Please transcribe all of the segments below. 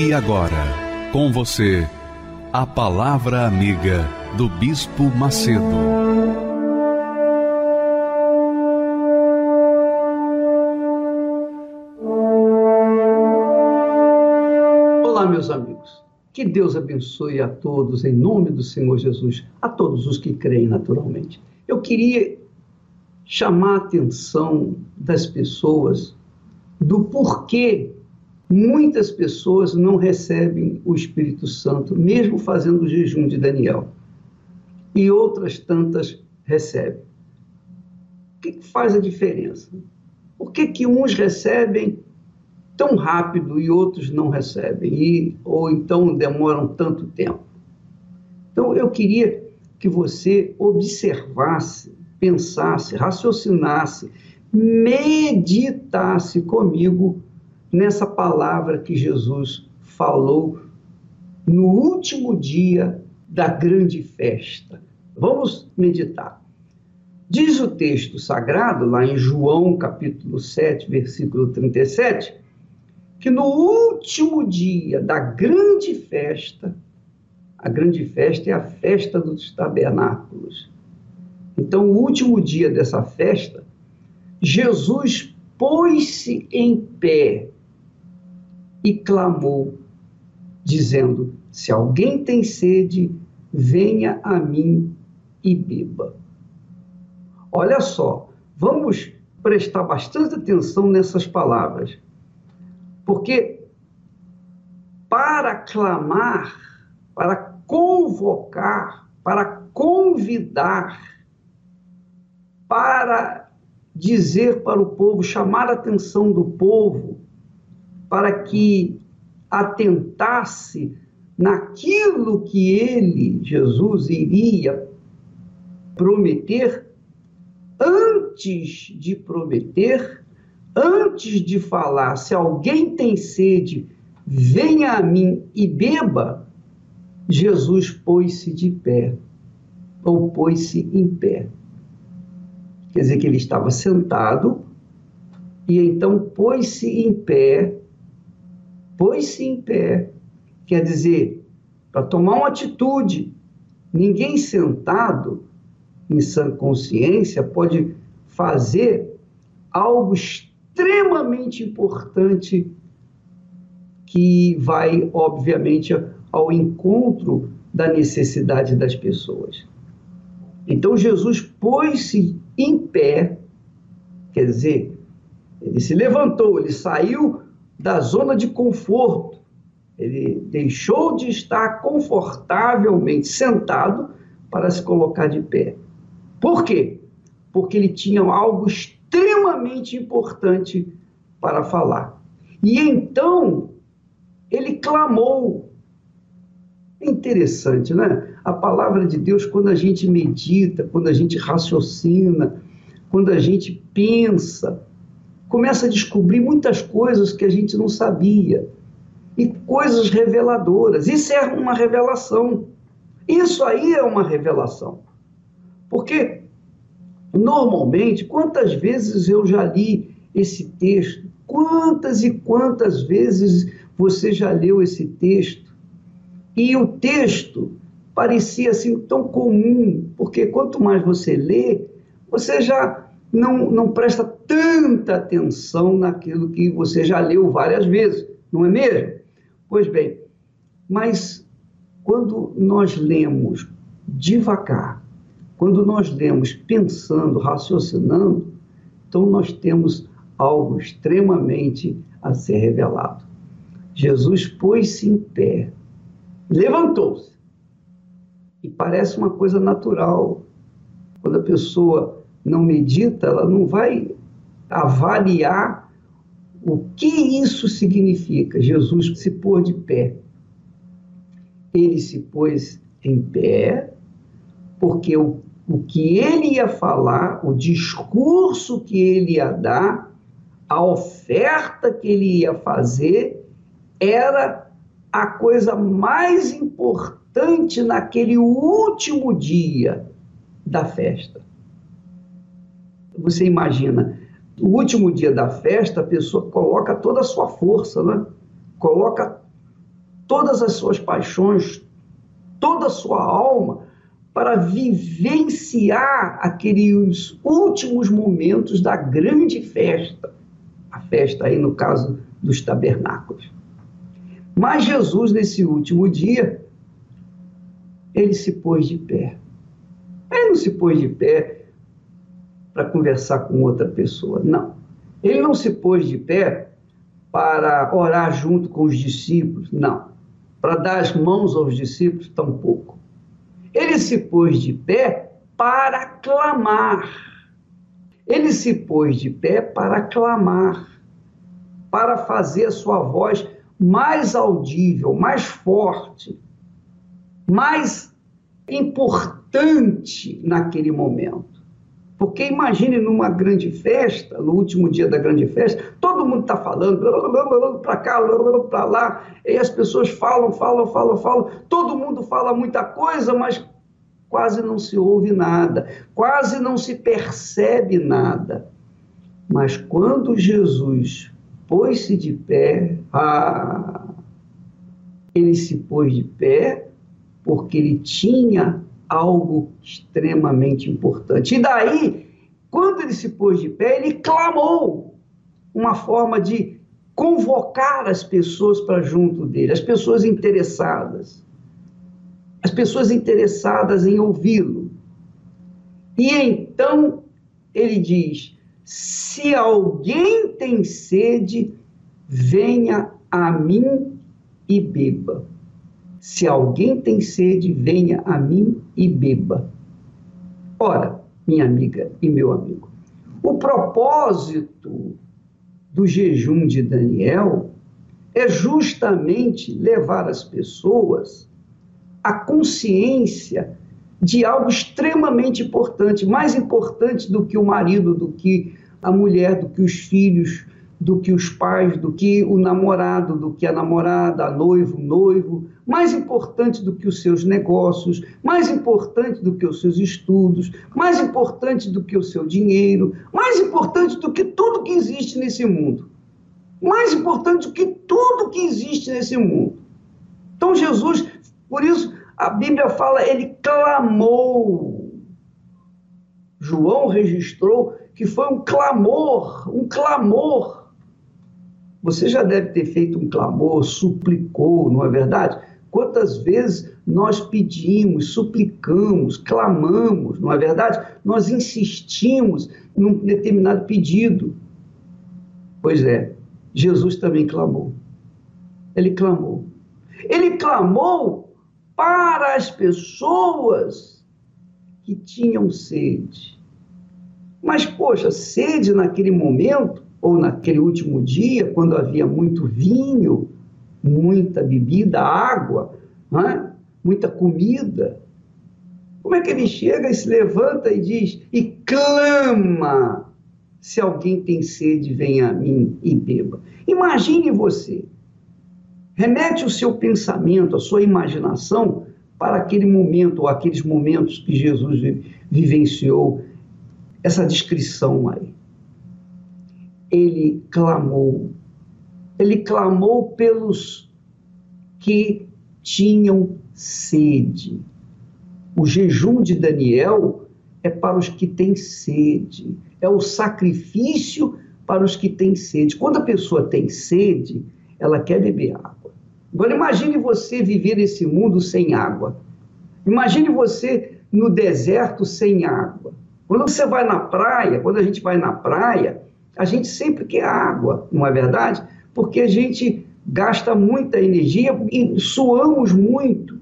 E agora, com você, a Palavra Amiga do Bispo Macedo. Olá, meus amigos. Que Deus abençoe a todos em nome do Senhor Jesus, a todos os que creem naturalmente. Eu queria chamar a atenção das pessoas do porquê Muitas pessoas não recebem o Espírito Santo, mesmo fazendo o jejum de Daniel. E outras tantas recebem. O que faz a diferença? Por que, que uns recebem tão rápido e outros não recebem? E, ou então demoram tanto tempo? Então, eu queria que você observasse, pensasse, raciocinasse, meditasse comigo nessa palavra que Jesus falou no último dia da grande festa. Vamos meditar. Diz o texto sagrado, lá em João capítulo 7, versículo 37, que no último dia da grande festa, a grande festa é a festa dos tabernáculos. Então, o último dia dessa festa, Jesus pôs-se em pé e clamou, dizendo: Se alguém tem sede, venha a mim e beba. Olha só, vamos prestar bastante atenção nessas palavras, porque para clamar, para convocar, para convidar, para dizer para o povo, chamar a atenção do povo, para que atentasse naquilo que ele, Jesus, iria prometer, antes de prometer, antes de falar, se alguém tem sede, venha a mim e beba, Jesus pôs-se de pé, ou pôs-se em pé. Quer dizer que ele estava sentado e então pôs-se em pé pôs-se em pé, quer dizer, para tomar uma atitude. Ninguém sentado em sã consciência pode fazer algo extremamente importante que vai, obviamente, ao encontro da necessidade das pessoas. Então Jesus pôs-se em pé, quer dizer, ele se levantou, ele saiu da zona de conforto. Ele deixou de estar confortavelmente sentado para se colocar de pé. Por quê? Porque ele tinha algo extremamente importante para falar. E então ele clamou. É interessante, né? A palavra de Deus, quando a gente medita, quando a gente raciocina, quando a gente pensa, começa a descobrir muitas coisas que a gente não sabia e coisas reveladoras. Isso é uma revelação. Isso aí é uma revelação. Porque normalmente, quantas vezes eu já li esse texto? Quantas e quantas vezes você já leu esse texto? E o texto parecia assim tão comum, porque quanto mais você lê, você já não, não presta tanta atenção naquilo que você já leu várias vezes, não é mesmo? Pois bem, mas quando nós lemos devagar, quando nós lemos pensando, raciocinando, então nós temos algo extremamente a ser revelado. Jesus pôs-se em pé, levantou-se. E parece uma coisa natural. Quando a pessoa não medita, ela não vai avaliar O que isso significa? Jesus se pôr de pé. Ele se pôs em pé porque o, o que ele ia falar, o discurso que ele ia dar, a oferta que ele ia fazer, era a coisa mais importante naquele último dia da festa. Você imagina, o último dia da festa, a pessoa coloca toda a sua força, né? coloca todas as suas paixões, toda a sua alma para vivenciar aqueles últimos momentos da grande festa, a festa aí no caso dos tabernáculos. Mas Jesus, nesse último dia, ele se pôs de pé. Ele não se pôs de pé para conversar com outra pessoa, não. Ele não se pôs de pé para orar junto com os discípulos, não. Para dar as mãos aos discípulos, tampouco. Ele se pôs de pé para clamar. Ele se pôs de pé para clamar, para fazer a sua voz mais audível, mais forte, mais importante naquele momento. Porque imagine numa grande festa, no último dia da grande festa, todo mundo está falando, para cá, para lá, e as pessoas falam, falam, falam, falam, todo mundo fala muita coisa, mas quase não se ouve nada, quase não se percebe nada. Mas quando Jesus pôs-se de pé, ah, ele se pôs de pé porque ele tinha algo extremamente importante. E daí, quando ele se pôs de pé, ele clamou uma forma de convocar as pessoas para junto dele, as pessoas interessadas, as pessoas interessadas em ouvi-lo. E então ele diz: se alguém tem sede, venha a mim e beba. Se alguém tem sede, venha a mim e beba. Ora, minha amiga e meu amigo, o propósito do jejum de Daniel é justamente levar as pessoas à consciência de algo extremamente importante, mais importante do que o marido, do que a mulher, do que os filhos, do que os pais, do que o namorado, do que a namorada, a noivo, o noivo, mais importante do que os seus negócios, mais importante do que os seus estudos, mais importante do que o seu dinheiro, mais importante do que tudo que existe nesse mundo. Mais importante do que tudo que existe nesse mundo. Então Jesus, por isso a Bíblia fala, ele clamou. João registrou que foi um clamor, um clamor você já deve ter feito um clamor, suplicou, não é verdade? Quantas vezes nós pedimos, suplicamos, clamamos, não é verdade? Nós insistimos num determinado pedido. Pois é, Jesus também clamou. Ele clamou. Ele clamou para as pessoas que tinham sede. Mas, poxa, sede naquele momento ou naquele último dia, quando havia muito vinho, muita bebida, água, é? muita comida. Como é que ele chega e se levanta e diz, e clama: se alguém tem sede, venha a mim e beba. Imagine você, remete o seu pensamento, a sua imaginação para aquele momento, ou aqueles momentos que Jesus vivenciou, essa descrição aí ele clamou. Ele clamou pelos que tinham sede. O jejum de Daniel é para os que têm sede, é o sacrifício para os que têm sede. Quando a pessoa tem sede, ela quer beber água. Agora imagine você viver nesse mundo sem água. Imagine você no deserto sem água. Quando você vai na praia, quando a gente vai na praia, a gente sempre quer água, não é verdade? Porque a gente gasta muita energia e suamos muito.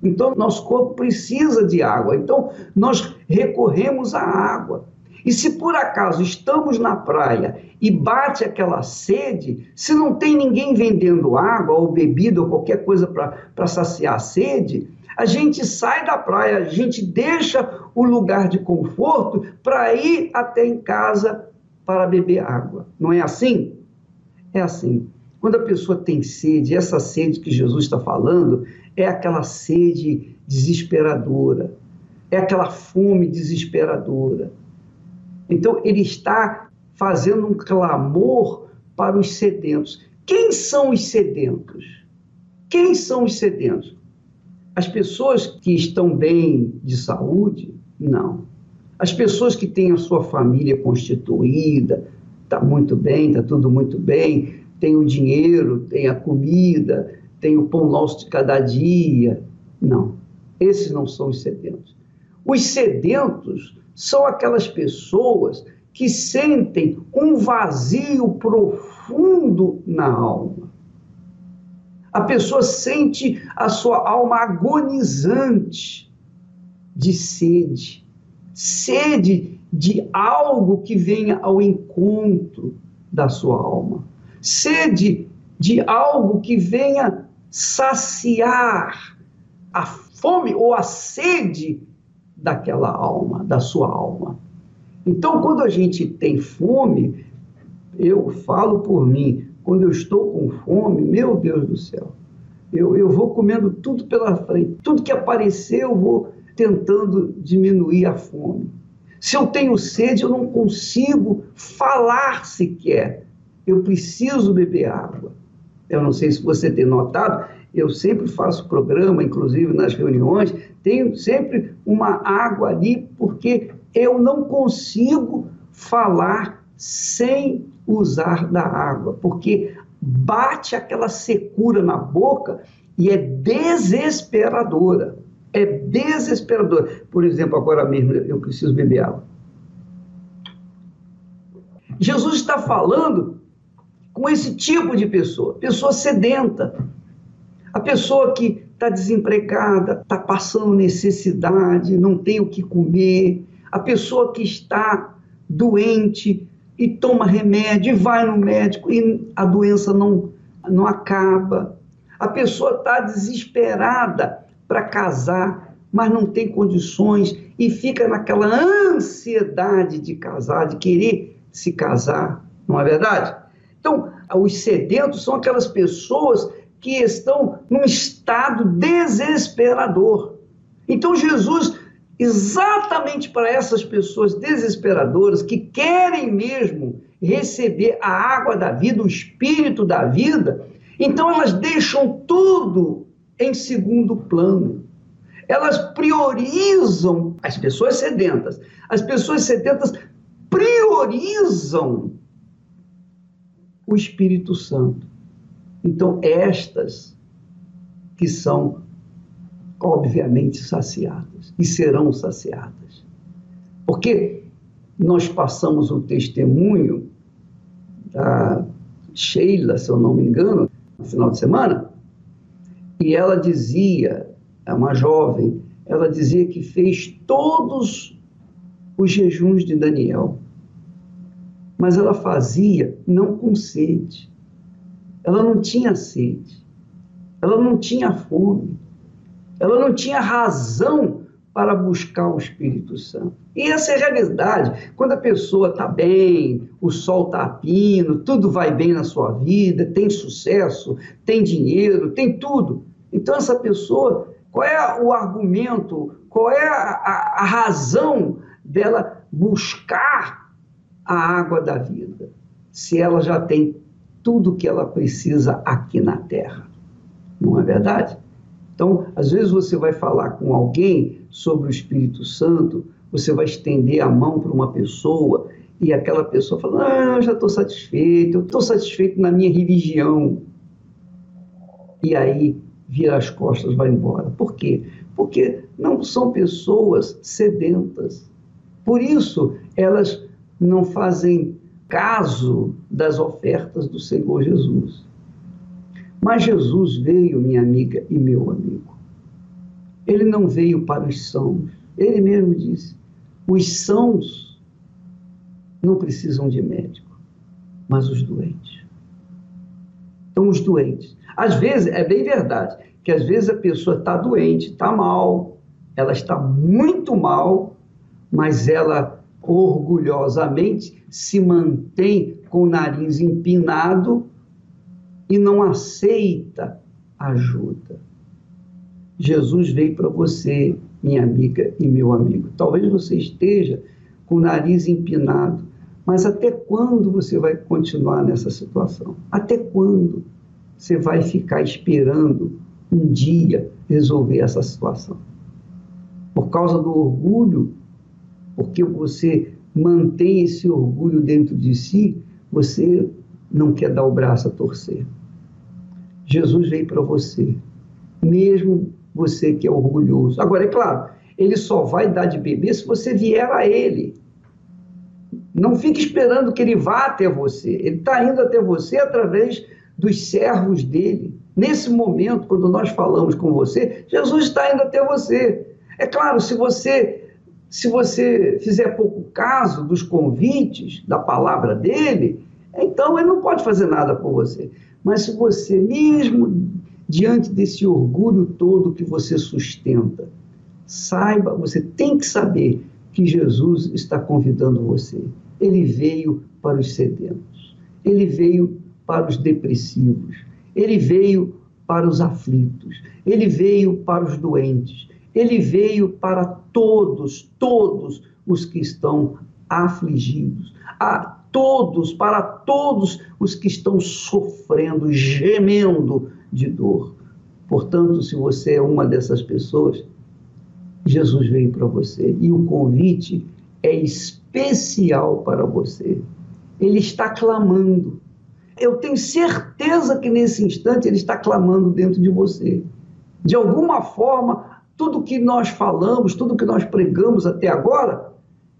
Então, nosso corpo precisa de água. Então, nós recorremos à água. E se por acaso estamos na praia e bate aquela sede, se não tem ninguém vendendo água ou bebida ou qualquer coisa para saciar a sede, a gente sai da praia, a gente deixa o lugar de conforto para ir até em casa para beber água. Não é assim? É assim. Quando a pessoa tem sede, essa sede que Jesus está falando é aquela sede desesperadora, é aquela fome desesperadora. Então, ele está fazendo um clamor para os sedentos. Quem são os sedentos? Quem são os sedentos? As pessoas que estão bem de saúde? Não. As pessoas que têm a sua família constituída, está muito bem, está tudo muito bem, tem o dinheiro, tem a comida, tem o pão nosso de cada dia. Não, esses não são os sedentos. Os sedentos são aquelas pessoas que sentem um vazio profundo na alma. A pessoa sente a sua alma agonizante de sede, sede de algo que venha ao encontro da sua alma, sede de algo que venha saciar a fome ou a sede daquela alma, da sua alma. Então, quando a gente tem fome, eu falo por mim, quando eu estou com fome, meu Deus do céu, eu, eu vou comendo tudo pela frente, tudo que aparecer eu vou tentando diminuir a fome. Se eu tenho sede, eu não consigo falar sequer. Eu preciso beber água. Eu não sei se você tem notado, eu sempre faço programa, inclusive nas reuniões, tenho sempre uma água ali, porque eu não consigo falar sem usar da água, porque bate aquela secura na boca e é desesperadora. É desesperadora. Por exemplo, agora mesmo eu preciso beber água. Jesus está falando com esse tipo de pessoa, pessoa sedenta, a pessoa que está desempregada, está passando necessidade, não tem o que comer, a pessoa que está doente e toma remédio, e vai no médico e a doença não, não acaba. A pessoa está desesperada para casar, mas não tem condições e fica naquela ansiedade de casar, de querer se casar, não é verdade? Então, os sedentos são aquelas pessoas que estão num estado desesperador. Então, Jesus, exatamente para essas pessoas desesperadoras que querem mesmo receber a água da vida, o espírito da vida, então elas deixam tudo em segundo plano. Elas priorizam as pessoas sedentas. As pessoas sedentas priorizam o Espírito Santo. Então, estas que são obviamente saciadas e serão saciadas. Porque nós passamos o testemunho da Sheila, se eu não me engano, no final de semana, e ela dizia, é uma jovem, ela dizia que fez todos os jejuns de Daniel, mas ela fazia não com sede, ela não tinha sede, ela não tinha fome, ela não tinha razão para buscar o Espírito Santo. E essa é a realidade. Quando a pessoa está bem, o sol está pino, tudo vai bem na sua vida, tem sucesso, tem dinheiro, tem tudo. Então, essa pessoa, qual é o argumento, qual é a, a, razão dela buscar a água da vida, se ela já tem tudo que ela precisa aqui na Terra. Não é verdade? Então, às vezes você vai falar com alguém sobre o Espírito Santo, você vai estender a mão para uma pessoa e aquela pessoa fala: Ah, eu já estou satisfeito, eu estou satisfeito na minha religião. E aí vira as costas, vai embora. Por quê? Porque não são pessoas sedentas. Por isso, elas não fazem caso das ofertas do Senhor Jesus. Mas Jesus veio, minha amiga e meu amigo. Ele não veio para os sãos. Ele mesmo disse: os sãos não precisam de médico, mas os doentes. Então, os doentes. Às vezes, é bem verdade, que às vezes a pessoa está doente, está mal, ela está muito mal, mas ela orgulhosamente se mantém com o nariz empinado e não aceita ajuda. Jesus veio para você, minha amiga e meu amigo. Talvez você esteja com o nariz empinado, mas até quando você vai continuar nessa situação? Até quando você vai ficar esperando um dia resolver essa situação? Por causa do orgulho, porque você mantém esse orgulho dentro de si, você não quer dar o braço a torcer. Jesus veio para você, mesmo você que é orgulhoso. Agora, é claro, ele só vai dar de beber se você vier a ele. Não fique esperando que ele vá até você. Ele está indo até você através dos servos dele. Nesse momento, quando nós falamos com você, Jesus está indo até você. É claro, se você se você fizer pouco caso dos convites, da palavra dele, então ele não pode fazer nada por você. Mas se você, mesmo diante desse orgulho todo que você sustenta, saiba, você tem que saber que Jesus está convidando você. Ele veio para os sedentos, ele veio para os depressivos, ele veio para os aflitos, ele veio para os doentes, ele veio para todos, todos os que estão afligidos, a todos, para todos os que estão sofrendo, gemendo de dor. Portanto, se você é uma dessas pessoas, Jesus veio para você e o convite é especial para você. Ele está clamando. Eu tenho certeza que nesse instante ele está clamando dentro de você. De alguma forma, tudo que nós falamos, tudo que nós pregamos até agora,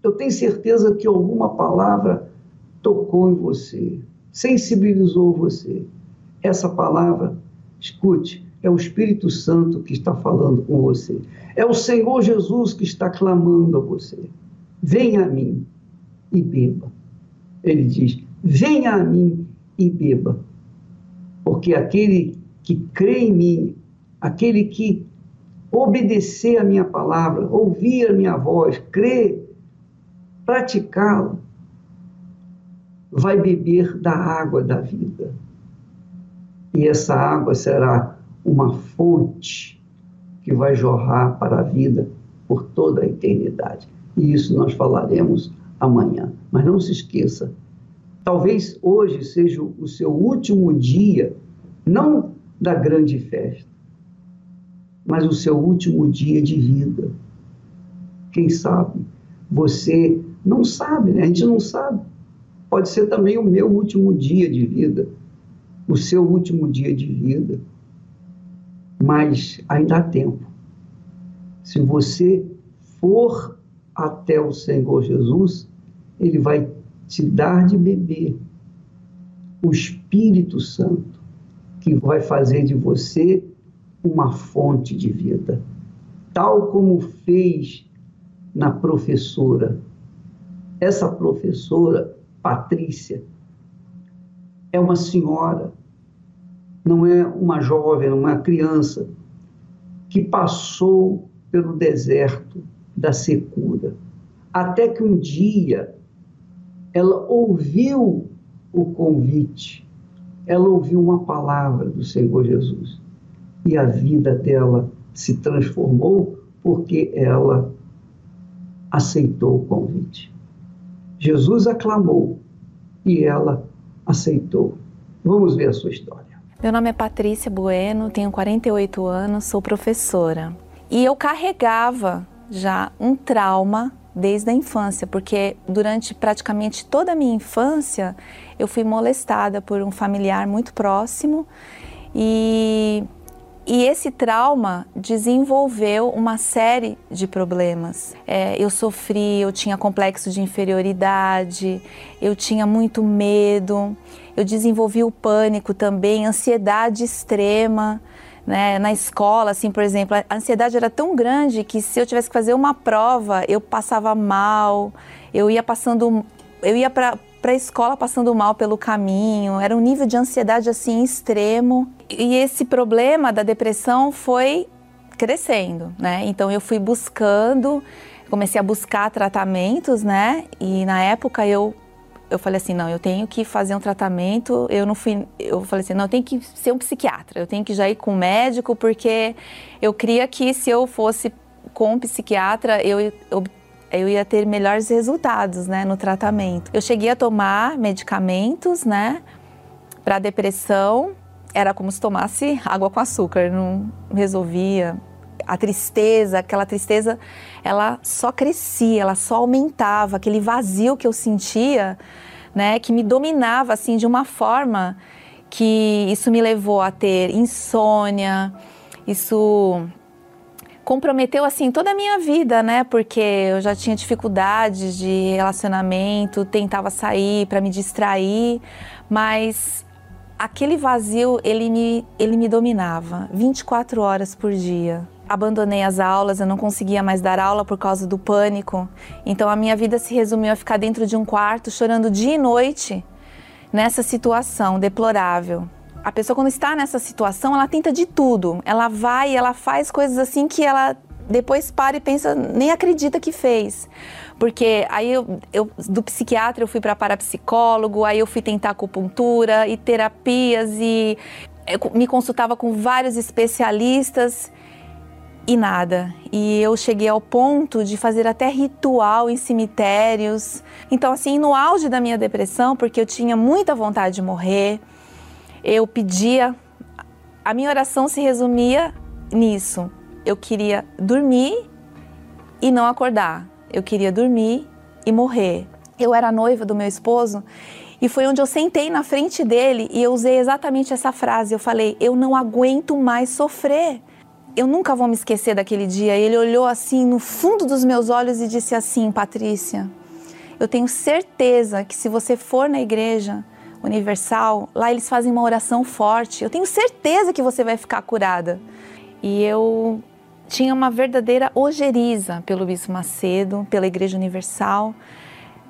eu tenho certeza que alguma palavra tocou em você, sensibilizou você. Essa palavra, escute, é o Espírito Santo que está falando com você. É o Senhor Jesus que está clamando a você. Venha a mim e beba. Ele diz: Venha a mim e beba. Porque aquele que crê em mim, aquele que obedecer a minha palavra, ouvir a minha voz, crer, praticá-la, vai beber da água da vida. E essa água será uma fonte que vai jorrar para a vida por toda a eternidade. E isso nós falaremos amanhã. Mas não se esqueça, talvez hoje seja o seu último dia, não da grande festa, mas o seu último dia de vida. Quem sabe? Você não sabe, né? A gente não sabe. Pode ser também o meu último dia de vida, o seu último dia de vida. Mas ainda há tempo. Se você for até o Senhor Jesus, ele vai te dar de beber o Espírito Santo, que vai fazer de você uma fonte de vida, tal como fez na professora. Essa professora, Patrícia, é uma senhora, não é uma jovem, uma criança que passou pelo deserto da secura, até que um dia ela ouviu o convite, ela ouviu uma palavra do Senhor Jesus e a vida dela se transformou porque ela aceitou o convite. Jesus aclamou e ela aceitou. Vamos ver a sua história. Meu nome é Patrícia Bueno, tenho 48 anos, sou professora. E eu carregava já um trauma desde a infância, porque durante praticamente toda a minha infância eu fui molestada por um familiar muito próximo e e esse trauma desenvolveu uma série de problemas. É, eu sofri, eu tinha complexo de inferioridade, eu tinha muito medo, eu desenvolvi o pânico também, ansiedade extrema. Né? Na escola, assim, por exemplo, a ansiedade era tão grande que se eu tivesse que fazer uma prova, eu passava mal, eu ia passando eu ia para a escola passando mal pelo caminho, era um nível de ansiedade assim extremo. E esse problema da depressão foi crescendo, né? Então eu fui buscando, comecei a buscar tratamentos, né? E na época eu eu falei assim, não, eu tenho que fazer um tratamento. Eu não fui, eu falei assim, não, eu tenho que ser um psiquiatra. Eu tenho que já ir com um médico porque eu cria que se eu fosse com um psiquiatra, eu, eu eu ia ter melhores resultados, né, no tratamento. Eu cheguei a tomar medicamentos, né, para depressão. Era como se tomasse água com açúcar, não resolvia. A tristeza, aquela tristeza, ela só crescia, ela só aumentava, aquele vazio que eu sentia, né, que me dominava assim de uma forma que isso me levou a ter insônia, isso comprometeu assim toda a minha vida, né? Porque eu já tinha dificuldades de relacionamento, tentava sair para me distrair, mas aquele vazio ele me ele me dominava 24 horas por dia. Abandonei as aulas, eu não conseguia mais dar aula por causa do pânico. Então a minha vida se resumiu a ficar dentro de um quarto chorando dia e noite nessa situação deplorável a pessoa quando está nessa situação, ela tenta de tudo. Ela vai, ela faz coisas assim que ela depois para e pensa, nem acredita que fez. Porque aí eu, eu do psiquiatra eu fui para parapsicólogo, aí eu fui tentar acupuntura e terapias e me consultava com vários especialistas e nada. E eu cheguei ao ponto de fazer até ritual em cemitérios. Então assim, no auge da minha depressão, porque eu tinha muita vontade de morrer, eu pedia, a minha oração se resumia nisso. Eu queria dormir e não acordar. Eu queria dormir e morrer. Eu era noiva do meu esposo e foi onde eu sentei na frente dele e eu usei exatamente essa frase. Eu falei: Eu não aguento mais sofrer. Eu nunca vou me esquecer daquele dia. Ele olhou assim no fundo dos meus olhos e disse assim: Patrícia, eu tenho certeza que se você for na igreja, Universal, lá eles fazem uma oração forte. Eu tenho certeza que você vai ficar curada. E eu tinha uma verdadeira ojeriza pelo Bispo Macedo, pela Igreja Universal,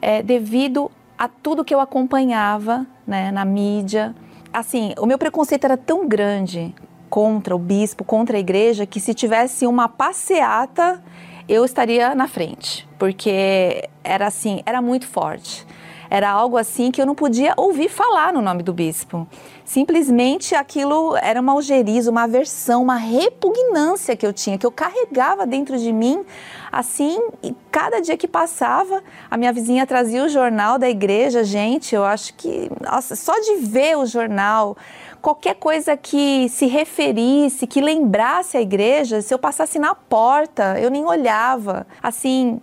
é, devido a tudo que eu acompanhava né, na mídia. Assim, o meu preconceito era tão grande contra o bispo, contra a igreja, que se tivesse uma passeata, eu estaria na frente, porque era assim, era muito forte. Era algo assim que eu não podia ouvir falar no nome do bispo. Simplesmente aquilo era uma algeriza, uma aversão, uma repugnância que eu tinha, que eu carregava dentro de mim. Assim, e cada dia que passava, a minha vizinha trazia o jornal da igreja. Gente, eu acho que, nossa, só de ver o jornal, qualquer coisa que se referisse, que lembrasse a igreja, se eu passasse na porta, eu nem olhava. Assim,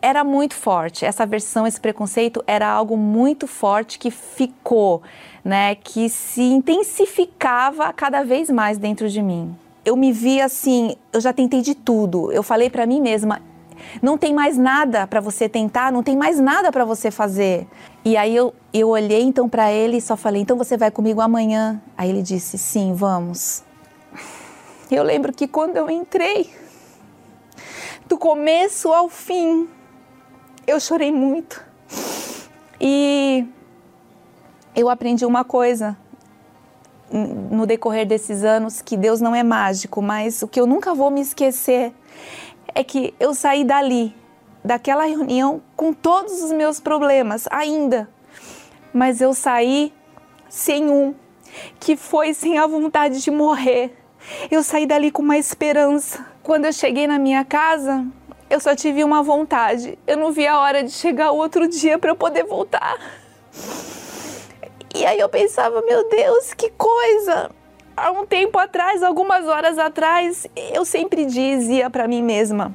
era muito forte. Essa aversão, esse preconceito era algo muito forte que ficou, né, que se intensificava cada vez mais dentro de mim. Eu me vi assim, eu já tentei de tudo. Eu falei para mim mesma, não tem mais nada para você tentar, não tem mais nada para você fazer. E aí eu, eu olhei então para ele e só falei: "Então você vai comigo amanhã?". Aí ele disse: "Sim, vamos". Eu lembro que quando eu entrei, do começo ao fim, eu chorei muito. E eu aprendi uma coisa no decorrer desses anos que Deus não é mágico, mas o que eu nunca vou me esquecer é que eu saí dali, daquela reunião com todos os meus problemas ainda, mas eu saí sem um, que foi sem a vontade de morrer. Eu saí dali com uma esperança. Quando eu cheguei na minha casa, eu só tive uma vontade. Eu não vi a hora de chegar o outro dia para eu poder voltar. E aí eu pensava, meu Deus, que coisa! Há um tempo atrás, algumas horas atrás, eu sempre dizia para mim mesma,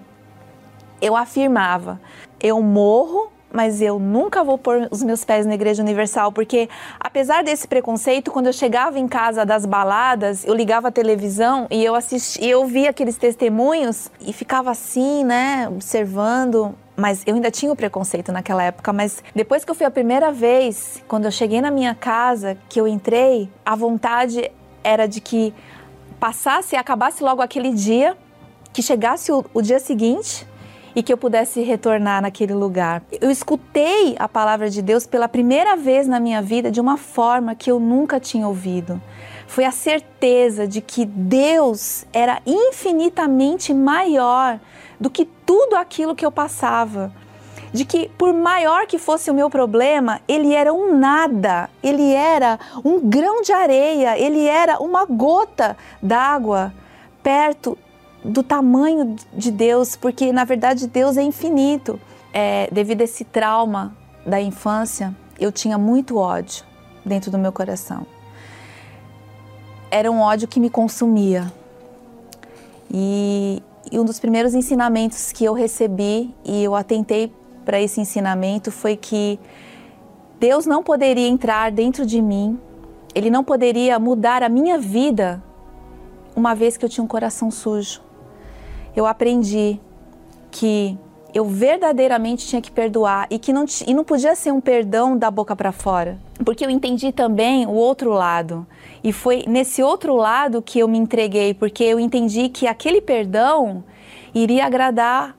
eu afirmava, eu morro mas eu nunca vou pôr os meus pés na Igreja Universal, porque apesar desse preconceito, quando eu chegava em casa das baladas, eu ligava a televisão e eu assistia, eu via aqueles testemunhos e ficava assim, né, observando, mas eu ainda tinha o preconceito naquela época, mas depois que eu fui a primeira vez, quando eu cheguei na minha casa, que eu entrei, a vontade era de que passasse e acabasse logo aquele dia, que chegasse o, o dia seguinte e que eu pudesse retornar naquele lugar. Eu escutei a palavra de Deus pela primeira vez na minha vida de uma forma que eu nunca tinha ouvido. Foi a certeza de que Deus era infinitamente maior do que tudo aquilo que eu passava. De que, por maior que fosse o meu problema, ele era um nada, ele era um grão de areia, ele era uma gota d'água perto do tamanho de Deus, porque na verdade Deus é infinito. É, devido a esse trauma da infância, eu tinha muito ódio dentro do meu coração. Era um ódio que me consumia. E, e um dos primeiros ensinamentos que eu recebi e eu atentei para esse ensinamento foi que Deus não poderia entrar dentro de mim, Ele não poderia mudar a minha vida uma vez que eu tinha um coração sujo eu aprendi que eu verdadeiramente tinha que perdoar e que não, e não podia ser um perdão da boca para fora. Porque eu entendi também o outro lado. E foi nesse outro lado que eu me entreguei, porque eu entendi que aquele perdão iria agradar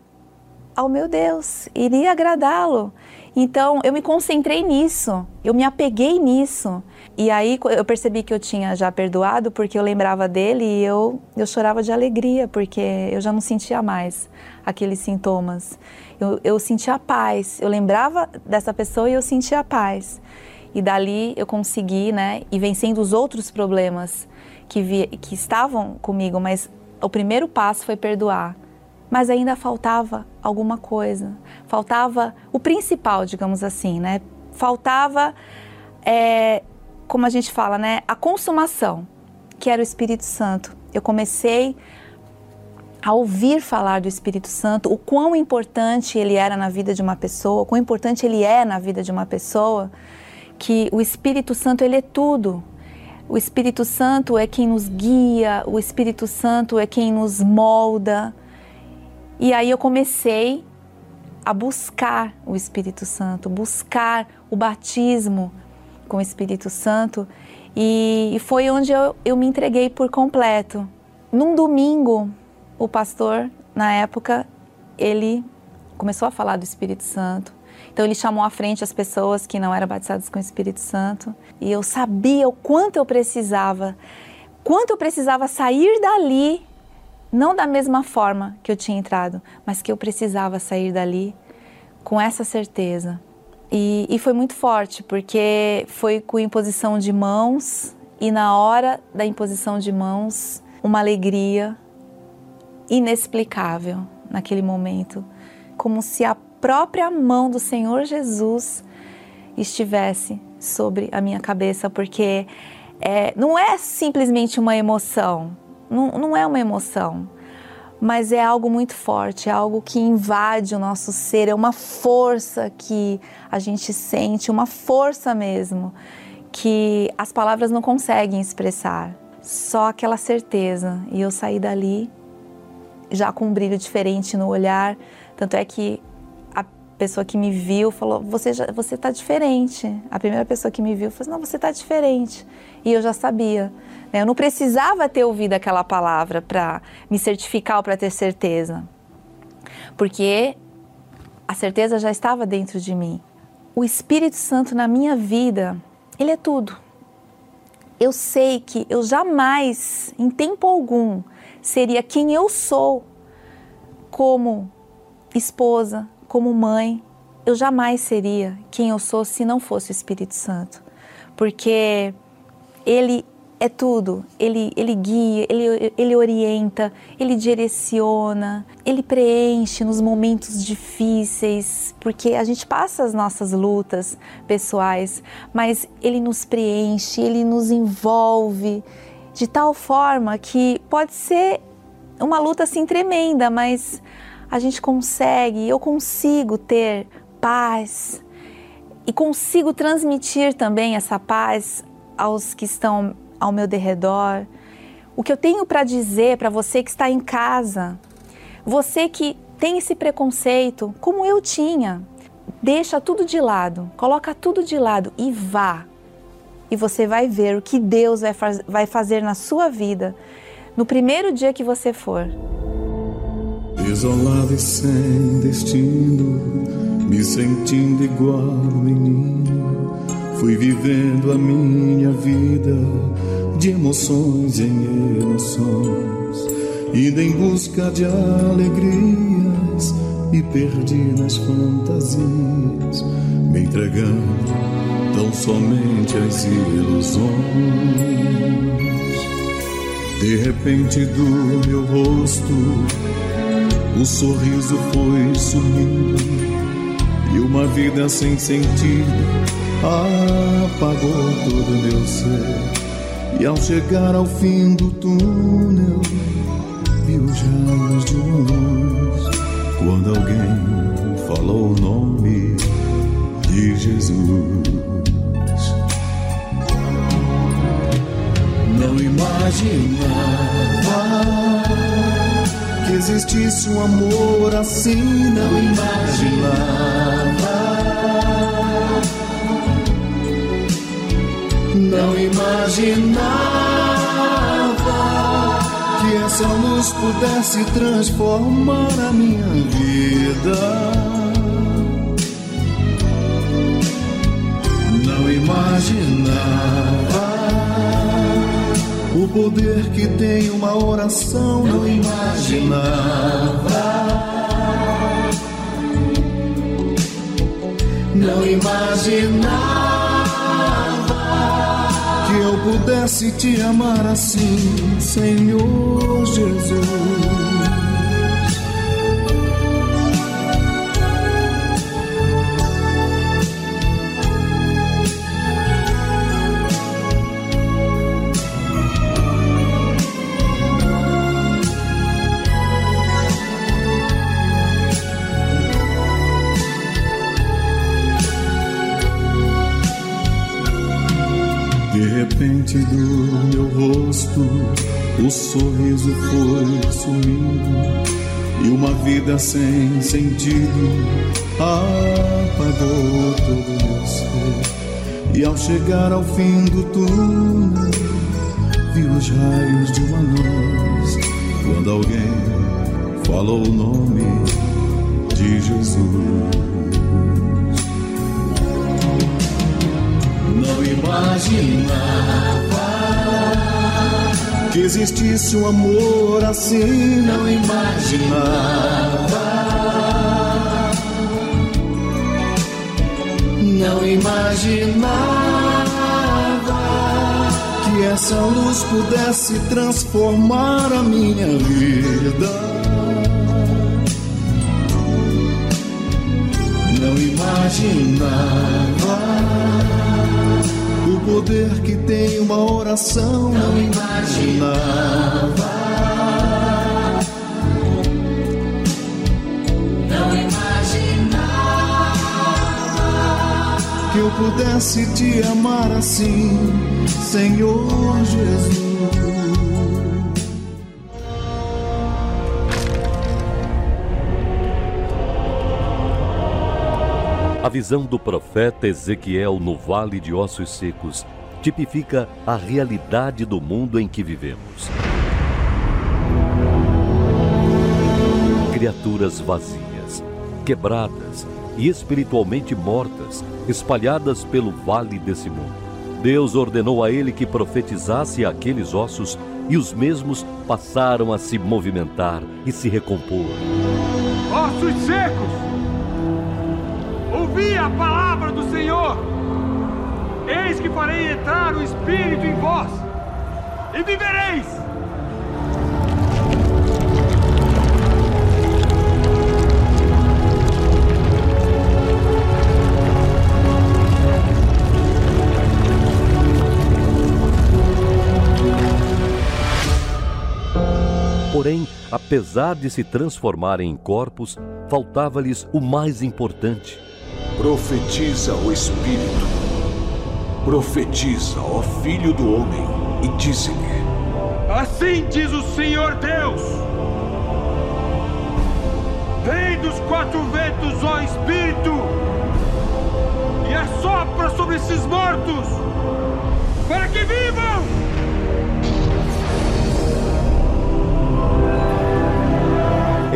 ao meu Deus, iria agradá-lo. Então eu me concentrei nisso, eu me apeguei nisso. E aí eu percebi que eu tinha já perdoado porque eu lembrava dele e eu, eu chorava de alegria porque eu já não sentia mais aqueles sintomas. Eu, eu sentia paz, eu lembrava dessa pessoa e eu sentia paz. E dali eu consegui, né, e vencendo os outros problemas que, vi, que estavam comigo, mas o primeiro passo foi perdoar. Mas ainda faltava alguma coisa, faltava o principal, digamos assim, né? Faltava é, como a gente fala, né, a consumação, que era o Espírito Santo. Eu comecei a ouvir falar do Espírito Santo, o quão importante ele era na vida de uma pessoa, o quão importante ele é na vida de uma pessoa, que o Espírito Santo ele é tudo. O Espírito Santo é quem nos guia, o Espírito Santo é quem nos molda. E aí eu comecei a buscar o Espírito Santo, buscar o batismo com o Espírito Santo e, foi onde eu, eu me entreguei por completo. Num domingo, o pastor, na época, ele começou a falar do Espírito Santo. Então ele chamou à frente as pessoas que não eram batizadas com o Espírito Santo e eu sabia o quanto eu precisava, quanto eu precisava sair dali, não da mesma forma que eu tinha entrado, mas que eu precisava sair dali com essa certeza e, e foi muito forte, porque foi com imposição de mãos e na hora da imposição de mãos, uma alegria inexplicável naquele momento, como se a própria mão do Senhor Jesus estivesse sobre a minha cabeça, porque é, não é simplesmente uma emoção, não, não é uma emoção, mas é algo muito forte, é algo que invade o nosso ser, é uma força que a gente sente, uma força mesmo, que as palavras não conseguem expressar, só aquela certeza. E eu saí dali já com um brilho diferente no olhar, tanto é que pessoa que me viu falou: Você já, você está diferente. A primeira pessoa que me viu falou: Não, você está diferente. E eu já sabia. Né? Eu não precisava ter ouvido aquela palavra para me certificar ou para ter certeza, porque a certeza já estava dentro de mim. O Espírito Santo na minha vida, ele é tudo. Eu sei que eu jamais, em tempo algum, seria quem eu sou como esposa, como mãe. Eu jamais seria quem eu sou se não fosse o Espírito Santo. Porque ele é tudo. Ele, ele guia, ele, ele orienta, ele direciona, ele preenche nos momentos difíceis, porque a gente passa as nossas lutas pessoais, mas ele nos preenche, ele nos envolve de tal forma que pode ser uma luta assim tremenda, mas a gente consegue, eu consigo ter paz e consigo transmitir também essa paz aos que estão ao meu derredor. O que eu tenho para dizer para você que está em casa, você que tem esse preconceito, como eu tinha, deixa tudo de lado, coloca tudo de lado e vá. E você vai ver o que Deus vai, faz, vai fazer na sua vida no primeiro dia que você for. Desolado e sem destino, me sentindo igual menino, fui vivendo a minha vida de emoções em emoções, indo em busca de alegrias e perdi nas fantasias, me entregando tão somente às ilusões. De repente do meu rosto o sorriso foi sumindo e uma vida sem sentido apagou todo meu ser. E ao chegar ao fim do túnel, vi os raios de luz quando alguém falou o nome de Jesus. Não imaginava existisse um amor assim, não imaginava. Não imaginava que essa luz pudesse transformar a minha vida. Não imaginava o poder que tem uma oração não imaginava. Não imaginava que eu pudesse te amar assim, Senhor Jesus. Vida sem sentido apagou todo meu ser. E ao chegar ao fim do túnel, vi os raios de uma luz quando alguém falou o nome de Jesus. não imaginava que existisse um amor assim, não imaginava. Não imaginava que essa luz pudesse transformar a minha vida. Não imaginava poder que tem uma oração não imaginava. Não imaginava que eu pudesse te amar assim, Senhor Jesus. A visão do profeta Ezequiel no Vale de Ossos Secos tipifica a realidade do mundo em que vivemos. Criaturas vazias, quebradas e espiritualmente mortas, espalhadas pelo vale desse mundo. Deus ordenou a ele que profetizasse aqueles ossos e os mesmos passaram a se movimentar e se recompor. Ossos secos! Ouvi a palavra do Senhor. Eis que farei entrar o Espírito em vós, e vivereis. Porém, apesar de se transformarem em corpos, faltava-lhes o mais importante: Profetiza o Espírito. Profetiza, ó Filho do Homem, e dize-lhe: Assim diz o Senhor Deus. Vem dos quatro ventos, ó Espírito, e assopra sobre esses mortos, para que vivam!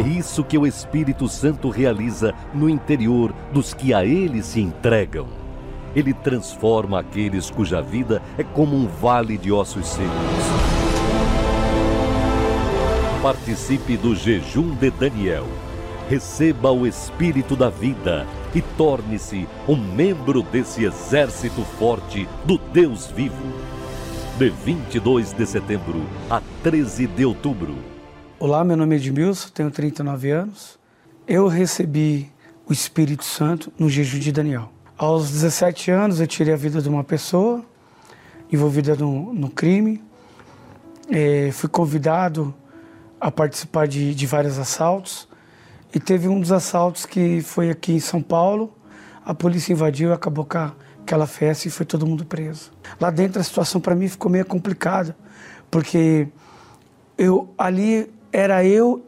É isso que o Espírito Santo realiza no interior dos que a ele se entregam. Ele transforma aqueles cuja vida é como um vale de ossos secos. Participe do jejum de Daniel. Receba o Espírito da vida e torne-se um membro desse exército forte do Deus vivo. De 22 de setembro a 13 de outubro. Olá, meu nome é Edmilson, tenho 39 anos. Eu recebi o Espírito Santo no jejum de Daniel. Aos 17 anos, eu tirei a vida de uma pessoa envolvida no, no crime. É, fui convidado a participar de, de vários assaltos. E teve um dos assaltos que foi aqui em São Paulo. A polícia invadiu, acabou com aquela festa e foi todo mundo preso. Lá dentro a situação para mim ficou meio complicada, porque eu ali era eu